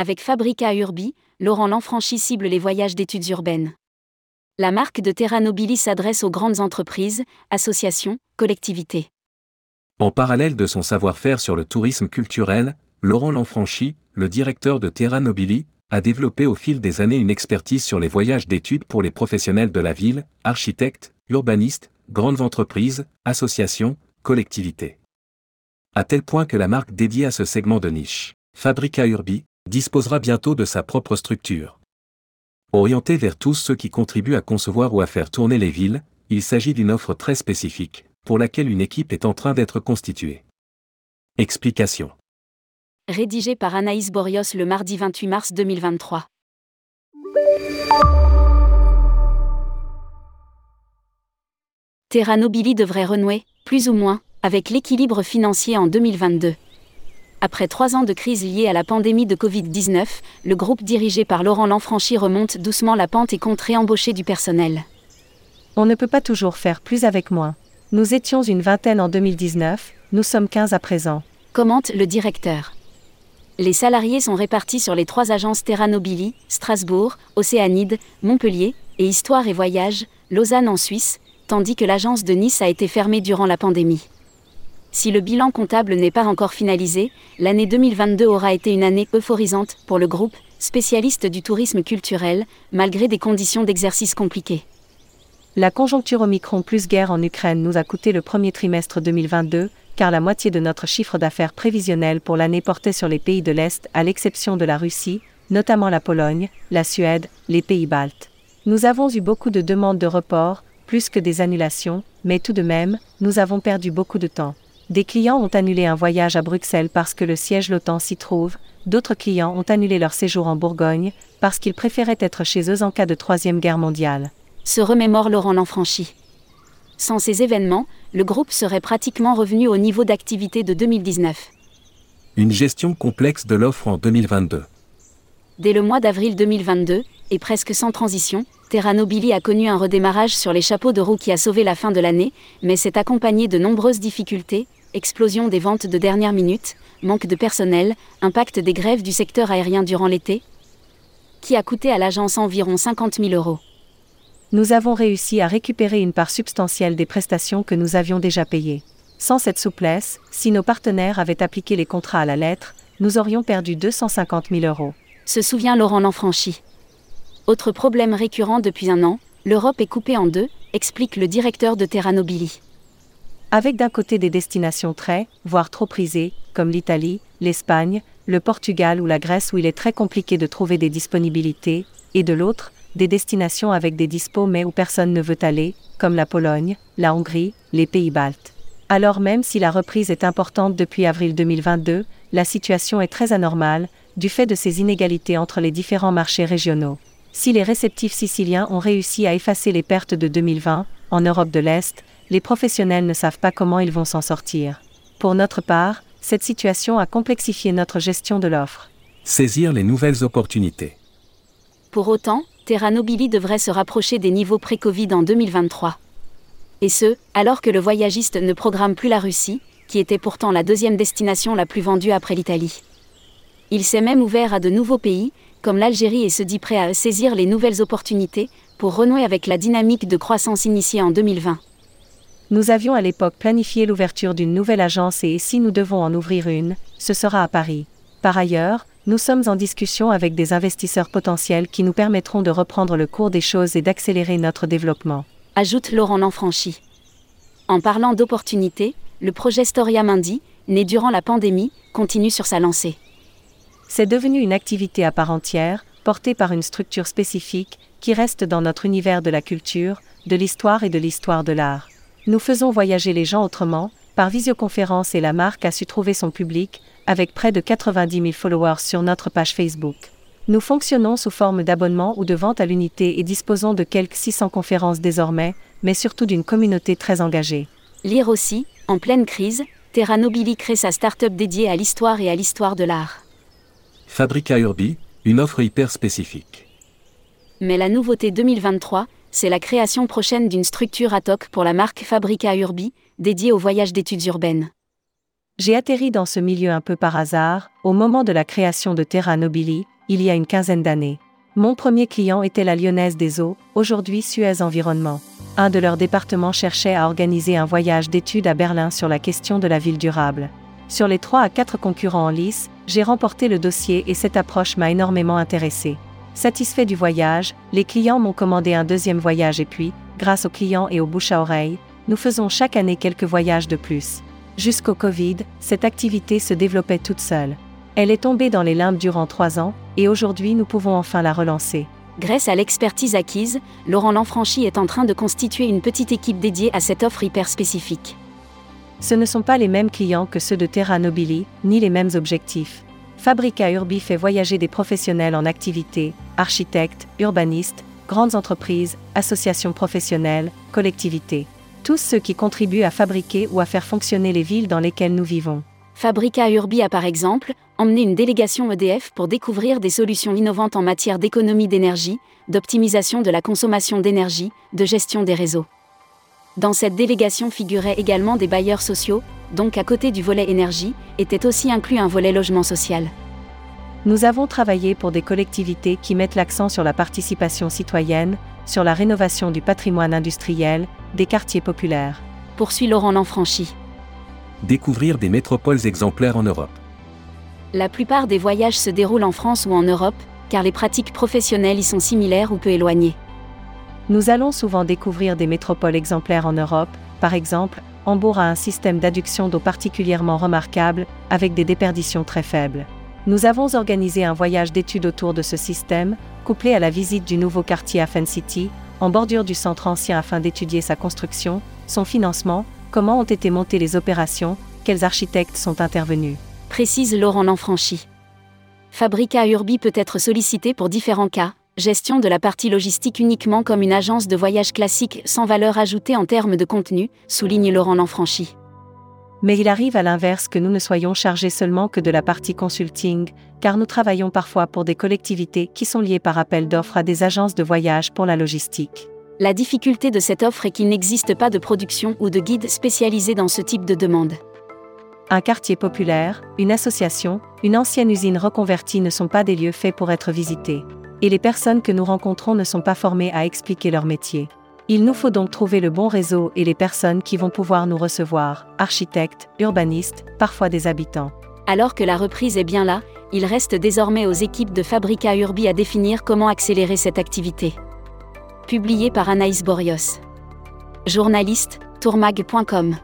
Avec Fabrica Urbi, Laurent Lanfranchi cible les voyages d'études urbaines. La marque de Terra Nobili s'adresse aux grandes entreprises, associations, collectivités. En parallèle de son savoir-faire sur le tourisme culturel, Laurent Lanfranchi, le directeur de Terra Nobili, a développé au fil des années une expertise sur les voyages d'études pour les professionnels de la ville, architectes, urbanistes, grandes entreprises, associations, collectivités. À tel point que la marque dédiée à ce segment de niche, Fabrica Urbi, disposera bientôt de sa propre structure. Orientée vers tous ceux qui contribuent à concevoir ou à faire tourner les villes, il s'agit d'une offre très spécifique, pour laquelle une équipe est en train d'être constituée. Explication. Rédigé par Anaïs Borios le mardi 28 mars 2023. Terra Nobili devrait renouer, plus ou moins, avec l'équilibre financier en 2022. Après trois ans de crise liée à la pandémie de Covid-19, le groupe dirigé par Laurent Lanfranchi remonte doucement la pente et compte réembaucher du personnel. On ne peut pas toujours faire plus avec moins. Nous étions une vingtaine en 2019, nous sommes 15 à présent. Commente le directeur. Les salariés sont répartis sur les trois agences Terra Nobili, Strasbourg, Océanide, Montpellier, et Histoire et Voyage, Lausanne en Suisse, tandis que l'agence de Nice a été fermée durant la pandémie. Si le bilan comptable n'est pas encore finalisé, l'année 2022 aura été une année euphorisante pour le groupe, spécialiste du tourisme culturel, malgré des conditions d'exercice compliquées. La conjoncture Omicron plus guerre en Ukraine nous a coûté le premier trimestre 2022, car la moitié de notre chiffre d'affaires prévisionnel pour l'année portait sur les pays de l'Est, à l'exception de la Russie, notamment la Pologne, la Suède, les pays baltes. Nous avons eu beaucoup de demandes de report, plus que des annulations, mais tout de même, nous avons perdu beaucoup de temps. Des clients ont annulé un voyage à Bruxelles parce que le siège l'OTAN s'y trouve, d'autres clients ont annulé leur séjour en Bourgogne parce qu'ils préféraient être chez eux en cas de Troisième Guerre mondiale. Se remémore Laurent Lanfranchi. Sans ces événements, le groupe serait pratiquement revenu au niveau d'activité de 2019. Une gestion complexe de l'offre en 2022. Dès le mois d'avril 2022, et presque sans transition, Terra Nobili a connu un redémarrage sur les chapeaux de roue qui a sauvé la fin de l'année, mais s'est accompagné de nombreuses difficultés, explosion des ventes de dernière minute, manque de personnel, impact des grèves du secteur aérien durant l'été, qui a coûté à l'agence environ 50 000 euros. Nous avons réussi à récupérer une part substantielle des prestations que nous avions déjà payées. Sans cette souplesse, si nos partenaires avaient appliqué les contrats à la lettre, nous aurions perdu 250 000 euros. Se souvient Laurent Lanfranchi. Autre problème récurrent depuis un an, l'Europe est coupée en deux, explique le directeur de Terra Nobili. Avec d'un côté des destinations très, voire trop prisées, comme l'Italie, l'Espagne, le Portugal ou la Grèce où il est très compliqué de trouver des disponibilités, et de l'autre, des destinations avec des dispos mais où personne ne veut aller, comme la Pologne, la Hongrie, les pays baltes. Alors même si la reprise est importante depuis avril 2022, la situation est très anormale, du fait de ces inégalités entre les différents marchés régionaux. Si les réceptifs siciliens ont réussi à effacer les pertes de 2020, en Europe de l'Est, les professionnels ne savent pas comment ils vont s'en sortir. Pour notre part, cette situation a complexifié notre gestion de l'offre. Saisir les nouvelles opportunités. Pour autant, Terra Nobili devrait se rapprocher des niveaux pré-Covid en 2023. Et ce, alors que le voyagiste ne programme plus la Russie, qui était pourtant la deuxième destination la plus vendue après l'Italie. Il s'est même ouvert à de nouveaux pays, comme l'Algérie, et se dit prêt à saisir les nouvelles opportunités, pour renouer avec la dynamique de croissance initiée en 2020. Nous avions à l'époque planifié l'ouverture d'une nouvelle agence et si nous devons en ouvrir une, ce sera à Paris. Par ailleurs, nous sommes en discussion avec des investisseurs potentiels qui nous permettront de reprendre le cours des choses et d'accélérer notre développement. Ajoute Laurent Lanfranchi. En parlant d'opportunités, le projet Storia Mundi, né durant la pandémie, continue sur sa lancée. C'est devenu une activité à part entière, portée par une structure spécifique, qui reste dans notre univers de la culture, de l'histoire et de l'histoire de l'art. Nous faisons voyager les gens autrement, par visioconférence et la marque a su trouver son public, avec près de 90 000 followers sur notre page Facebook. Nous fonctionnons sous forme d'abonnement ou de vente à l'unité et disposons de quelques 600 conférences désormais, mais surtout d'une communauté très engagée. Lire aussi, en pleine crise, Terra Nobili crée sa start-up dédiée à l'histoire et à l'histoire de l'art. Fabrica Urbi, une offre hyper spécifique. Mais la nouveauté 2023, c'est la création prochaine d'une structure ad hoc pour la marque Fabrica Urbi, dédiée au voyage d'études urbaines. J'ai atterri dans ce milieu un peu par hasard, au moment de la création de Terra Nobili, il y a une quinzaine d'années. Mon premier client était la Lyonnaise des Eaux, aujourd'hui Suez Environnement. Un de leurs départements cherchait à organiser un voyage d'études à Berlin sur la question de la ville durable. Sur les 3 à 4 concurrents en lice, j'ai remporté le dossier et cette approche m'a énormément intéressé. Satisfait du voyage, les clients m'ont commandé un deuxième voyage et puis, grâce aux clients et aux bouches à oreille, nous faisons chaque année quelques voyages de plus. Jusqu'au Covid, cette activité se développait toute seule. Elle est tombée dans les limbes durant trois ans, et aujourd'hui nous pouvons enfin la relancer. Grâce à l'expertise acquise, Laurent Lanfranchi est en train de constituer une petite équipe dédiée à cette offre hyper spécifique. Ce ne sont pas les mêmes clients que ceux de Terra Nobili, ni les mêmes objectifs. Fabrica Urbi fait voyager des professionnels en activité, architectes, urbanistes, grandes entreprises, associations professionnelles, collectivités tous ceux qui contribuent à fabriquer ou à faire fonctionner les villes dans lesquelles nous vivons. Fabrica Urbi a par exemple emmené une délégation EDF pour découvrir des solutions innovantes en matière d'économie d'énergie, d'optimisation de la consommation d'énergie, de gestion des réseaux. Dans cette délégation figuraient également des bailleurs sociaux, donc à côté du volet énergie, était aussi inclus un volet logement social. Nous avons travaillé pour des collectivités qui mettent l'accent sur la participation citoyenne, sur la rénovation du patrimoine industriel, des quartiers populaires. Poursuit Laurent Lanfranchi. Découvrir des métropoles exemplaires en Europe. La plupart des voyages se déroulent en France ou en Europe, car les pratiques professionnelles y sont similaires ou peu éloignées. Nous allons souvent découvrir des métropoles exemplaires en Europe, par exemple, Hambourg a un système d'adduction d'eau particulièrement remarquable, avec des déperditions très faibles. Nous avons organisé un voyage d'études autour de ce système, couplé à la visite du nouveau quartier Afen City, en bordure du centre ancien afin d'étudier sa construction, son financement, comment ont été montées les opérations, quels architectes sont intervenus. Précise Laurent Lanfranchi. Fabrica Urbi peut être sollicité pour différents cas, gestion de la partie logistique uniquement comme une agence de voyage classique sans valeur ajoutée en termes de contenu, souligne Laurent Lanfranchi. Mais il arrive à l'inverse que nous ne soyons chargés seulement que de la partie consulting, car nous travaillons parfois pour des collectivités qui sont liées par appel d'offres à des agences de voyage pour la logistique. La difficulté de cette offre est qu'il n'existe pas de production ou de guide spécialisé dans ce type de demande. Un quartier populaire, une association, une ancienne usine reconvertie ne sont pas des lieux faits pour être visités. Et les personnes que nous rencontrons ne sont pas formées à expliquer leur métier. Il nous faut donc trouver le bon réseau et les personnes qui vont pouvoir nous recevoir, architectes, urbanistes, parfois des habitants. Alors que la reprise est bien là, il reste désormais aux équipes de Fabrica Urbi à définir comment accélérer cette activité. Publié par Anaïs Borios. Journaliste, tourmag.com